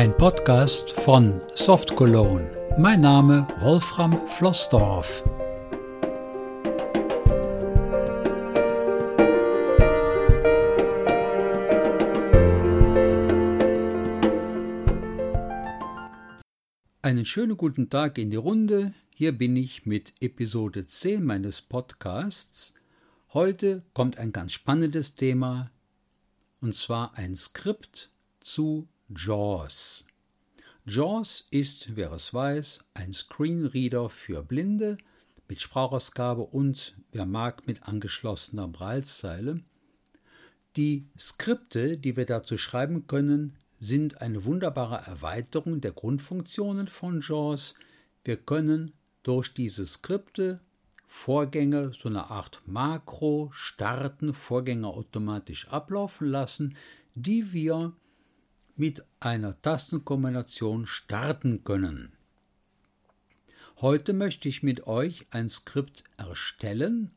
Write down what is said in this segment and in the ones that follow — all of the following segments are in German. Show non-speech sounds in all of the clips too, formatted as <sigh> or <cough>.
Ein Podcast von Soft Cologne. Mein Name Wolfram Flossdorf. Einen schönen guten Tag in die Runde. Hier bin ich mit Episode 10 meines Podcasts. Heute kommt ein ganz spannendes Thema, und zwar ein Skript zu JAWS. JAWS ist, wer es weiß, ein Screenreader für Blinde mit Sprachausgabe und, wer mag, mit angeschlossener Braillezeile. Die Skripte, die wir dazu schreiben können, sind eine wunderbare Erweiterung der Grundfunktionen von JAWS. Wir können durch diese Skripte Vorgänge, so eine Art Makro starten, Vorgänge automatisch ablaufen lassen, die wir mit einer Tastenkombination starten können. Heute möchte ich mit euch ein Skript erstellen,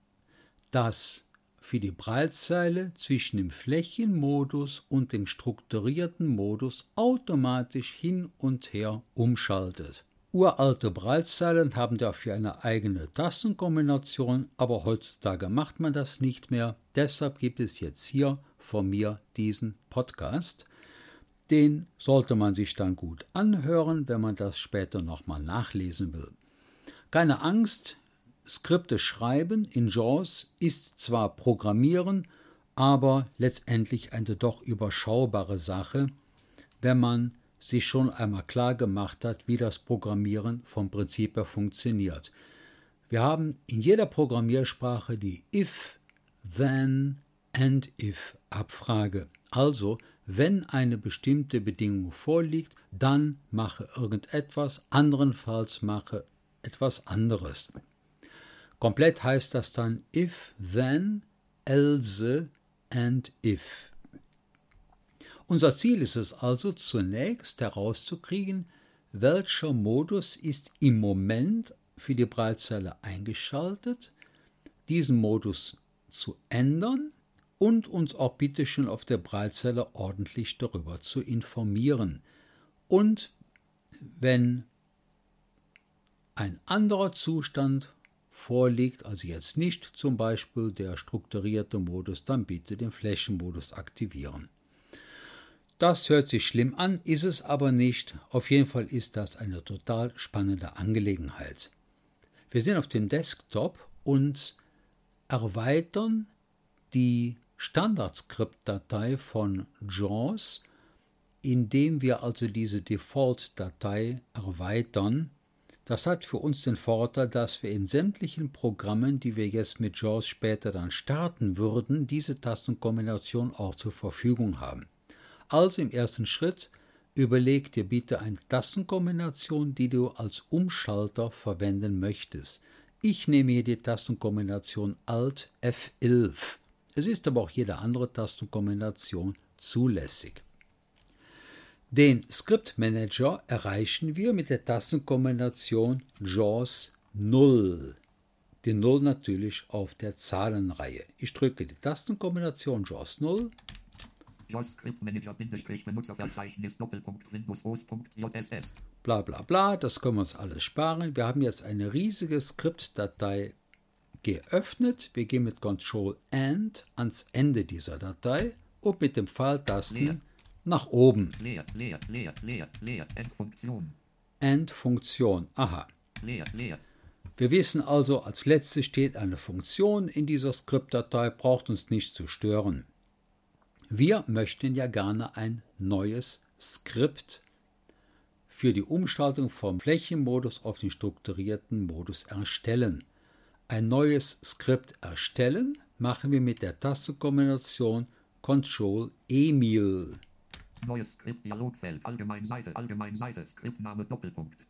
das für die Braillezeile zwischen dem Flächenmodus und dem strukturierten Modus automatisch hin und her umschaltet. Uralte Braillezeilen haben dafür eine eigene Tastenkombination, aber heutzutage macht man das nicht mehr. Deshalb gibt es jetzt hier von mir diesen Podcast. Den sollte man sich dann gut anhören, wenn man das später nochmal nachlesen will. Keine Angst, Skripte schreiben in JAWS ist zwar Programmieren, aber letztendlich eine doch überschaubare Sache, wenn man sich schon einmal klar gemacht hat, wie das Programmieren vom Prinzip her funktioniert. Wir haben in jeder Programmiersprache die if, then and if Abfrage. Also, wenn eine bestimmte Bedingung vorliegt, dann mache irgendetwas, anderenfalls mache etwas anderes. Komplett heißt das dann if, then, else and if. Unser Ziel ist es also zunächst herauszukriegen, welcher Modus ist im Moment für die Breitzelle eingeschaltet, diesen Modus zu ändern und uns auch bitte schon auf der Breitzelle ordentlich darüber zu informieren. Und wenn ein anderer Zustand vorliegt, also jetzt nicht zum Beispiel der strukturierte Modus, dann bitte den Flächenmodus aktivieren. Das hört sich schlimm an, ist es aber nicht. Auf jeden Fall ist das eine total spannende Angelegenheit. Wir sind auf dem Desktop und erweitern die Standardscript-Datei von JAWS, indem wir also diese Default-Datei erweitern das hat für uns den Vorteil, dass wir in sämtlichen Programmen, die wir jetzt mit JAWS später dann starten würden, diese Tastenkombination auch zur Verfügung haben. Also im ersten Schritt überleg dir bitte eine Tastenkombination, die du als Umschalter verwenden möchtest. Ich nehme hier die Tastenkombination Alt F11. Es ist aber auch jede andere Tastenkombination zulässig. Den Script Manager erreichen wir mit der Tastenkombination JAWS 0. Die 0 natürlich auf der Zahlenreihe. Ich drücke die Tastenkombination JAWS 0. JAWS Script Manager Benutzerverzeichnis Doppelpunkt Windows OS.jss. Bla bla bla, das können wir uns alles sparen. Wir haben jetzt eine riesige Skriptdatei geöffnet. Wir gehen mit Ctrl End ans Ende dieser Datei und mit dem Pfeiltasten Leer nach oben. Leer, leer, leer, leer, leer, Endfunktion. Endfunktion, aha. Leer, leer. Wir wissen also, als letztes steht eine Funktion in dieser Skriptdatei, braucht uns nicht zu stören. Wir möchten ja gerne ein neues Skript für die Umschaltung vom Flächenmodus auf den strukturierten Modus erstellen. Ein neues Skript erstellen machen wir mit der Tastenkombination Ctrl Emil. Neues Skript, Dialogfeld, Allgemein Seite, Allgemein Seite, Skriptname, Doppelpunkt.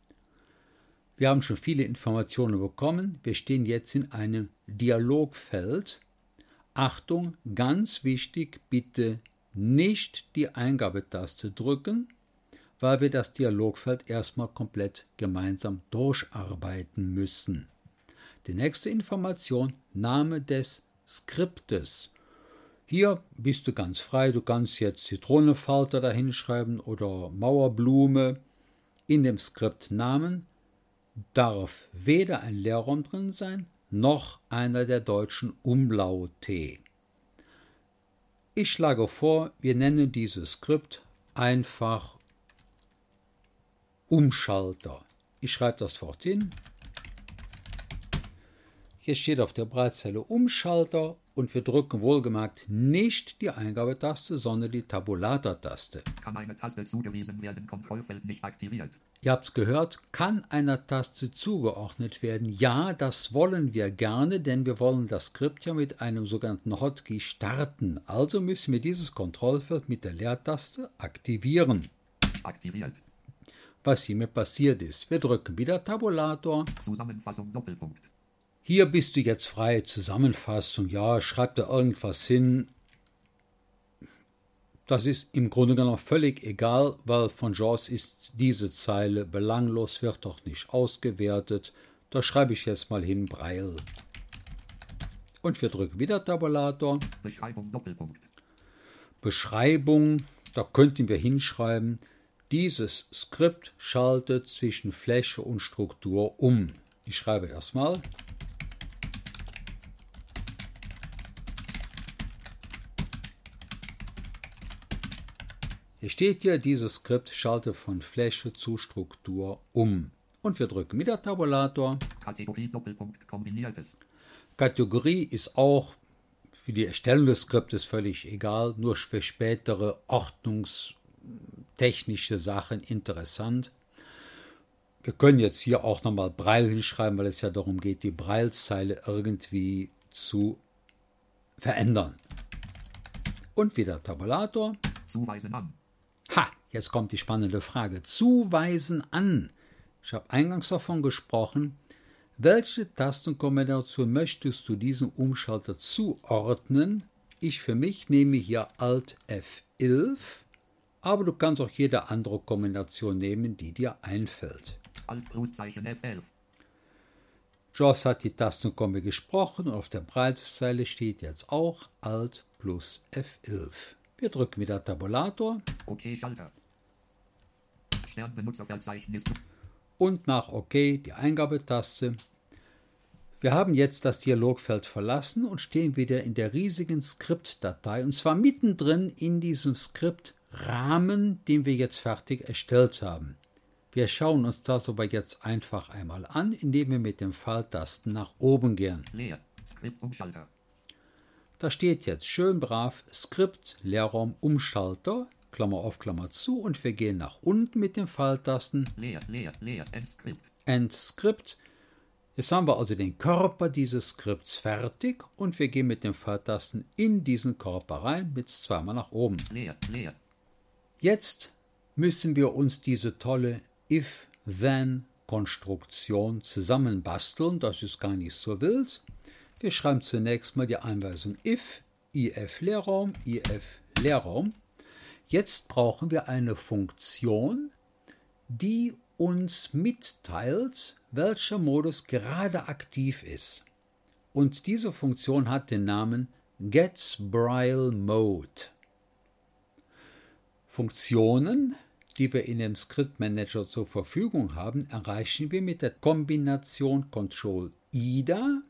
Wir haben schon viele Informationen bekommen. Wir stehen jetzt in einem Dialogfeld. Achtung, ganz wichtig, bitte nicht die Eingabetaste drücken, weil wir das Dialogfeld erstmal komplett gemeinsam durcharbeiten müssen. Die nächste Information, Name des Skriptes. Hier bist du ganz frei, du kannst jetzt Zitronenfalter dahinschreiben oder Mauerblume. In dem Skriptnamen darf weder ein Leerraum drin sein, noch einer der deutschen Umlaute. Ich schlage vor, wir nennen dieses Skript einfach Umschalter. Ich schreibe das fort hin. Hier steht auf der Breitzelle Umschalter und wir drücken wohlgemerkt nicht die Eingabetaste, sondern die Tabulator-Taste. Kann eine Taste zugewiesen werden, Kontrollfeld nicht aktiviert. Ihr habt es gehört, kann einer Taste zugeordnet werden. Ja, das wollen wir gerne, denn wir wollen das Skript ja mit einem sogenannten Hotkey starten. Also müssen wir dieses Kontrollfeld mit der Leertaste aktivieren. Aktiviert. Was hiermit passiert ist, wir drücken wieder Tabulator. Zusammenfassung Doppelpunkt. Hier bist du jetzt frei. Zusammenfassung, ja, schreib da irgendwas hin. Das ist im Grunde genommen völlig egal, weil von Jaws ist diese Zeile belanglos, wird doch nicht ausgewertet. Da schreibe ich jetzt mal hin Breil. Und wir drücken wieder Tabulator. Beschreibung Doppelpunkt. Beschreibung, da könnten wir hinschreiben, dieses Skript schaltet zwischen Fläche und Struktur um. Ich schreibe das mal. Hier steht hier, dieses Skript schaltet von Fläche zu Struktur um. Und wir drücken wieder Tabulator. Kategorie Doppelpunkt kombiniertes. Kategorie ist auch für die Erstellung des Skriptes völlig egal, nur für spätere ordnungstechnische Sachen interessant. Wir können jetzt hier auch nochmal Breil hinschreiben, weil es ja darum geht, die Breilzeile irgendwie zu verändern. Und wieder Tabulator. Zuweisen an. Jetzt kommt die spannende Frage. Zuweisen an. Ich habe eingangs davon gesprochen. Welche Tastenkombination möchtest du diesem Umschalter zuordnen? Ich für mich nehme hier Alt F11, aber du kannst auch jede andere Kombination nehmen, die dir einfällt. Alt Pluszeichen F11. Joss hat die Tastenkombi gesprochen und auf der Breitzeile steht jetzt auch Alt plus F11. Wir drücken wieder Tabulator OK Schalter. Und nach OK die Eingabetaste. Wir haben jetzt das Dialogfeld verlassen und stehen wieder in der riesigen Skriptdatei und zwar mittendrin in diesem Skriptrahmen, den wir jetzt fertig erstellt haben. Wir schauen uns das aber jetzt einfach einmal an, indem wir mit dem Pfeiltasten nach oben gehen. Leer. Skriptumschalter. Da steht jetzt schön brav Skript Leerraum Umschalter, Klammer auf Klammer zu und wir gehen nach unten mit den Pfeiltasten Leer, leer, leer. Endskript. End Script. Jetzt haben wir also den Körper dieses Skripts fertig und wir gehen mit den Pfeiltasten in diesen Körper rein mit zweimal nach oben. Leer, leer. Jetzt müssen wir uns diese tolle If-Then-Konstruktion zusammenbasteln. Das ist gar nicht so wild. Wir schreiben zunächst mal die Anweisung if, if Leerraum, if Leerraum. Jetzt brauchen wir eine Funktion, die uns mitteilt, welcher Modus gerade aktiv ist. Und diese Funktion hat den Namen getBraille-Mode. Funktionen, die wir in dem Script Manager zur Verfügung haben, erreichen wir mit der Kombination Ctrl IDA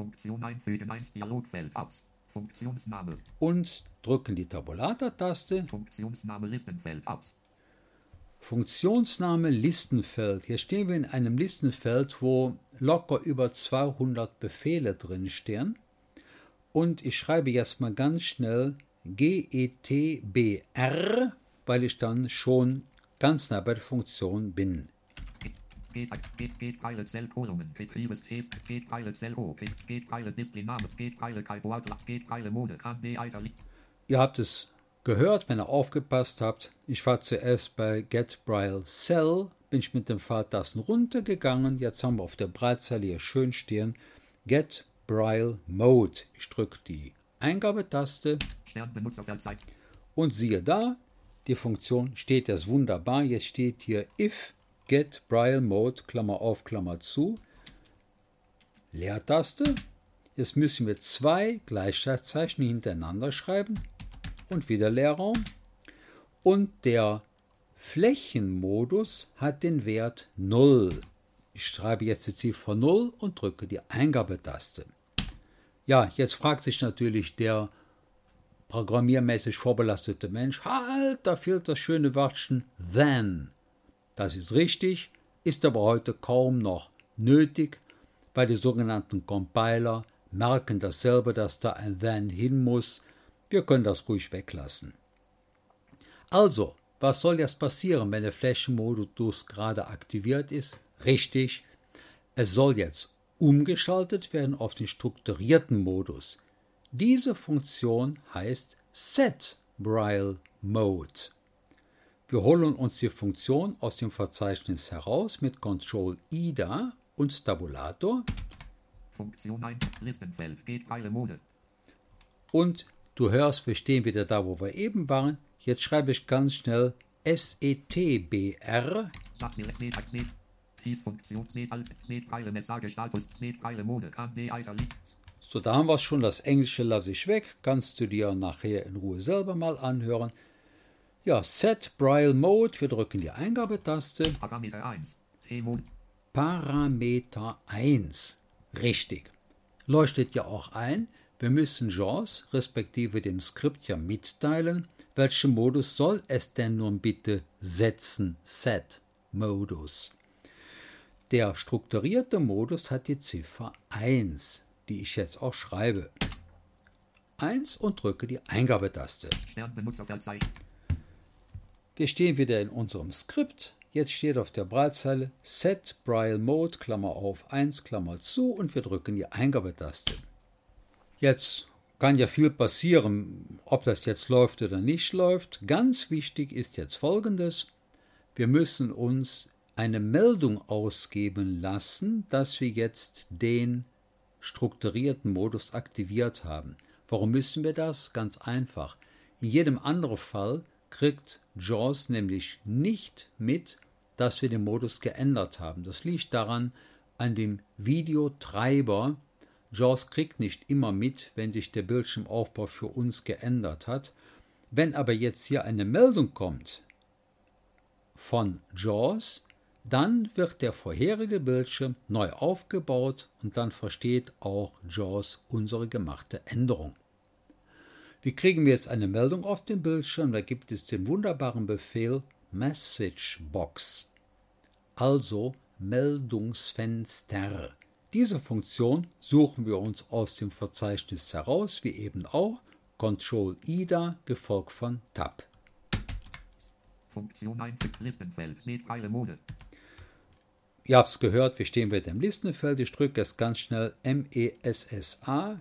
Funktion einfügen 1 Dialogfeld aus. Funktionsname. und drücken die Tabulator-Taste. Funktionsname Listenfeld aus. Funktionsname Listenfeld. Hier stehen wir in einem Listenfeld, wo locker über 200 Befehle drin stehen. Und ich schreibe jetzt mal ganz schnell GETBR, weil ich dann schon ganz nah bei der Funktion bin. Geht, geht, geht, Pilot Cell Kolumnen, Betriebes Test, geht Pilot Cell O, geht Pilot Display Name, geht Pilot Calculator, geht Pilot Mode, kann D Alter, Ihr habt es gehört, wenn ihr aufgepasst habt. Ich war zuerst bei Get Braille Cell, bin ich mit dem Pfeiltasten runtergegangen. Jetzt haben wir auf der Breitzeile hier schön stehen. Get Braille Mode. Ich drücke die Eingabetaste. Und siehe da, die Funktion steht jetzt wunderbar. Jetzt steht hier if get Braille Mode, Klammer auf, Klammer zu, Leertaste. Jetzt müssen wir zwei Gleichheitszeichen hintereinander schreiben und wieder Leerraum. Und der Flächenmodus hat den Wert 0. Ich schreibe jetzt die Ziffer 0 und drücke die Eingabetaste. Ja, jetzt fragt sich natürlich der programmiermäßig vorbelastete Mensch, halt, da fehlt das schöne Wörtchen then. Das ist richtig, ist aber heute kaum noch nötig, weil die sogenannten Compiler merken dasselbe, dass da ein then hin muss. Wir können das ruhig weglassen. Also, was soll jetzt passieren, wenn der Flächenmodus gerade aktiviert ist? Richtig, es soll jetzt umgeschaltet werden auf den strukturierten Modus. Diese Funktion heißt Set Braille Mode. Wir holen uns die Funktion aus dem Verzeichnis heraus mit Ctrl IDA und Tabulator. Funktion 1, Listenfeld, geht Braille Mode. Und du hörst, wir stehen wieder da, wo wir eben waren. Jetzt schreibe ich ganz schnell SETBR. So, da haben wir es schon. Das Englische lasse ich weg. Kannst du dir nachher in Ruhe selber mal anhören. Ja, Set Braille Mode. Wir drücken die Eingabetaste. Parameter 1. T-Mode. Parameter 1. Richtig. Leuchtet ja auch ein. Wir müssen JAWS respektive dem Skript ja mitteilen, welchen Modus soll es denn nun bitte setzen? Set Modus. Der strukturierte Modus hat die Ziffer 1 die ich jetzt auch schreibe. 1 und drücke die Eingabetaste. Wir stehen wieder in unserem Skript. Jetzt steht auf der Breitzeile Set Braille Mode, Klammer auf 1, Klammer zu und wir drücken die Eingabetaste. Jetzt kann ja viel passieren, ob das jetzt läuft oder nicht läuft. Ganz wichtig ist jetzt Folgendes. Wir müssen uns eine Meldung ausgeben lassen, dass wir jetzt den strukturierten Modus aktiviert haben. Warum müssen wir das? Ganz einfach. In jedem anderen Fall kriegt JAWS nämlich nicht mit, dass wir den Modus geändert haben. Das liegt daran, an dem Videotreiber. JAWS kriegt nicht immer mit, wenn sich der Bildschirmaufbau für uns geändert hat. Wenn aber jetzt hier eine Meldung kommt von JAWS, dann wird der vorherige Bildschirm neu aufgebaut und dann versteht auch JAWS unsere gemachte Änderung. Wie kriegen wir jetzt eine Meldung auf dem Bildschirm? Da gibt es den wunderbaren Befehl Message Box, also Meldungsfenster. Diese Funktion suchen wir uns aus dem Verzeichnis heraus, wie eben auch Ctrl IDA gefolgt von Tab. Funktion 1 Listenfeld, Netpfeile Mode. Ihr habt es gehört, wir stehen wieder im Listenfeld. Ich drücke jetzt ganz schnell M-E-S-S-A.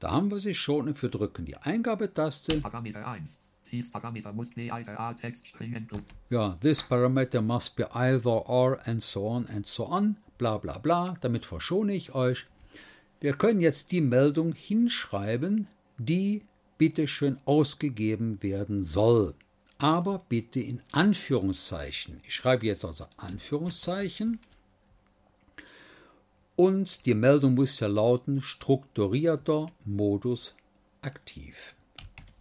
Da haben wir sie schon und wir drücken die Eingabetaste. Parameter 1. Dies Parameter muss be either a text string Ja, this parameter must be either or and so on and so on. Bla bla bla. Damit verschone ich euch. Wir können jetzt die Meldung hinschreiben, die bitteschön ausgegeben werden soll aber bitte in Anführungszeichen. Ich schreibe jetzt also Anführungszeichen. Und die Meldung muss ja lauten strukturierter Modus aktiv.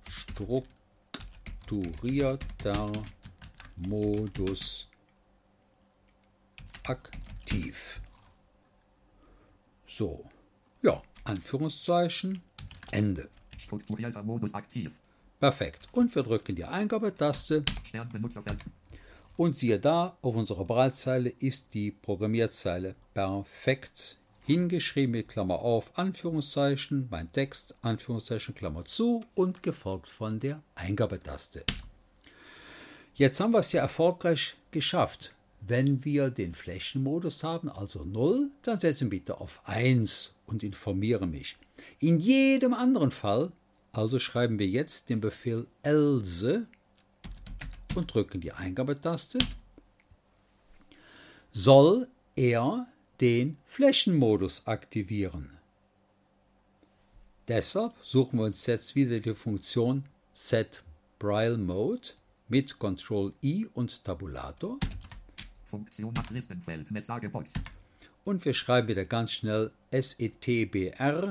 Strukturierter Modus aktiv. So, ja, Anführungszeichen, Ende. Strukturierter Modus aktiv. Perfekt. Und wir drücken die Eingabetaste. Und siehe da, auf unserer Breitzeile ist die Programmierzeile perfekt hingeschrieben mit Klammer auf, Anführungszeichen, mein Text, Anführungszeichen, Klammer zu und gefolgt von der Eingabetaste. Jetzt haben wir es ja erfolgreich geschafft. Wenn wir den Flächenmodus haben, also 0, dann setzen bitte auf 1 und informiere mich. In jedem anderen Fall also schreiben wir jetzt den Befehl else und drücken die Eingabetaste. Soll er den Flächenmodus aktivieren? Deshalb suchen wir uns jetzt wieder die Funktion Set Braille Mode mit Ctrl I und Tabulator. Funktion nach Listenfeld, Messagebox. Und wir schreiben wieder ganz schnell SETBR.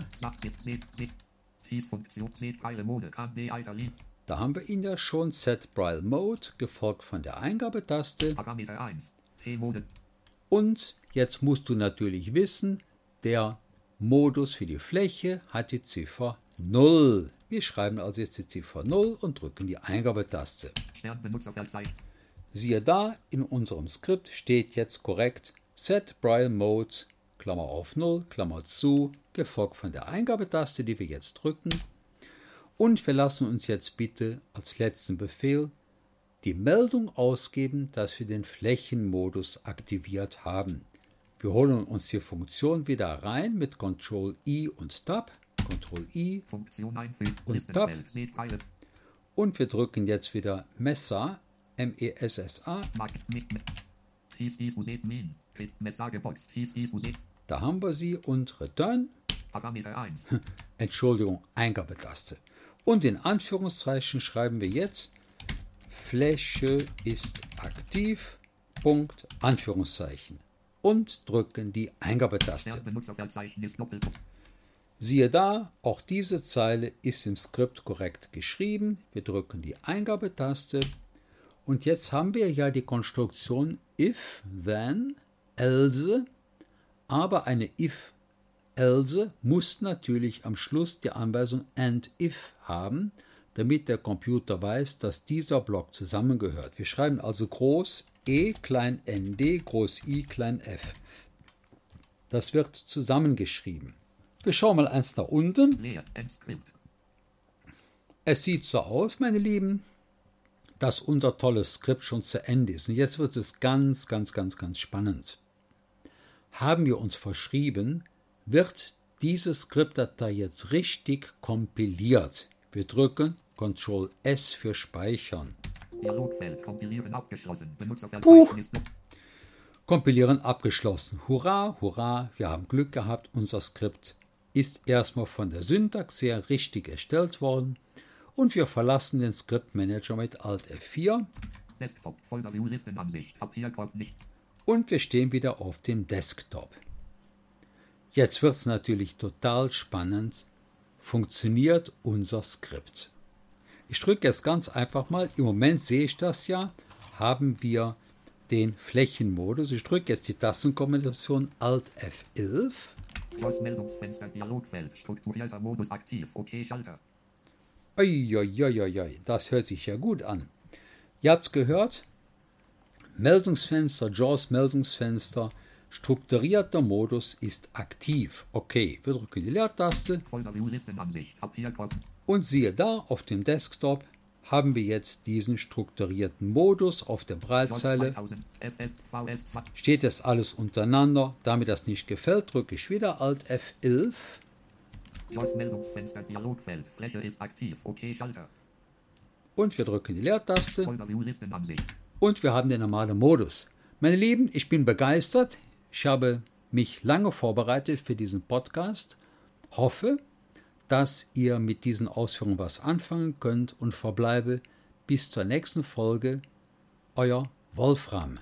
Da haben wir ihn ja schon, Set Braille Mode, gefolgt von der Eingabetaste. Parameter 1. T-Mode. Und jetzt musst du natürlich wissen, der Modus für die Fläche hat die Ziffer 0. Wir schreiben also jetzt die Ziffer 0 und drücken die Eingabetaste. Siehe da, in unserem Skript steht jetzt korrekt Set Braille Mode, Klammer auf 0, Klammer zu, gefolgt von der Eingabetaste, die wir jetzt drücken. Und wir lassen uns jetzt bitte als letzten Befehl die Meldung ausgeben, dass wir den Flächenmodus aktiviert haben. Wir holen uns die Funktion wieder rein mit Ctrl I und Tab, Ctrl I. Und Tab. Und wir drücken jetzt wieder Messa. Quit. Messagebox. Hieß dies Uset. Da haben wir sie und Return, Parameter 1. <laughs> Entschuldigung, Eingabetaste. Und in Anführungszeichen schreiben wir jetzt Fläche ist aktiv, Punkt, Anführungszeichen. Und drücken die Eingabetaste. Siehe da, auch diese Zeile ist im Skript korrekt geschrieben. Wir drücken die Eingabetaste. Und jetzt haben wir ja die Konstruktion if, then, else. Aber eine if, else muss natürlich am Schluss die Anweisung and if haben, damit der Computer weiß, dass dieser Block zusammengehört. Wir schreiben also groß E klein nd groß i klein f. Das wird zusammengeschrieben. Wir schauen mal eins nach unten. Es sieht so aus, meine Lieben, dass unser tolles Skript schon zu Ende ist. Und jetzt wird es ganz, ganz, ganz, ganz spannend. Haben wir uns verschrieben, wird diese Skriptdatei jetzt richtig kompiliert. Wir drücken Ctrl S für Speichern. Dialogfeld. Kompilieren abgeschlossen. Benutzerverzeichnis. Kompilieren abgeschlossen. Hurra, hurra, wir haben Glück gehabt. Unser Skript ist erstmal von der Syntax her richtig erstellt worden. Und wir verlassen den Skriptmanager mit Alt F4 Desktop. Folder View Listenansicht. Papierkorb nicht. und wir stehen wieder auf dem Desktop. Jetzt wird es natürlich total spannend. Funktioniert unser Skript? Ich drücke jetzt ganz einfach mal, im Moment sehe ich das ja, haben wir den Flächenmodus. Ich drücke jetzt die Tastenkombination Alt F11 Schloss Meldungsfenster. Dialogfeld. Strukturierter Modus aktiv. OK Schalter. Uiuiuiui, das hört sich ja gut an. Ihr habt's gehört? Meldungsfenster, JAWS Meldungsfenster, strukturierter Modus ist aktiv. Okay, wir drücken die Leertaste und siehe da, auf dem Desktop haben wir jetzt diesen strukturierten Modus auf der Breitzeile. 2000. FS. VS. 2. Steht jetzt alles untereinander. Da mir das nicht gefällt, drücke ich wieder Alt F11 Schloss Meldungsfenster. Dialogfeld. Fläche ist aktiv. OK Schalter. und wir drücken die Leertaste. Und wir haben den normalen Modus. Meine Lieben, ich bin begeistert. Ich habe mich lange vorbereitet für diesen Podcast. Hoffe, dass ihr mit diesen Ausführungen was anfangen könnt und verbleibe bis zur nächsten Folge. Euer Wolfram.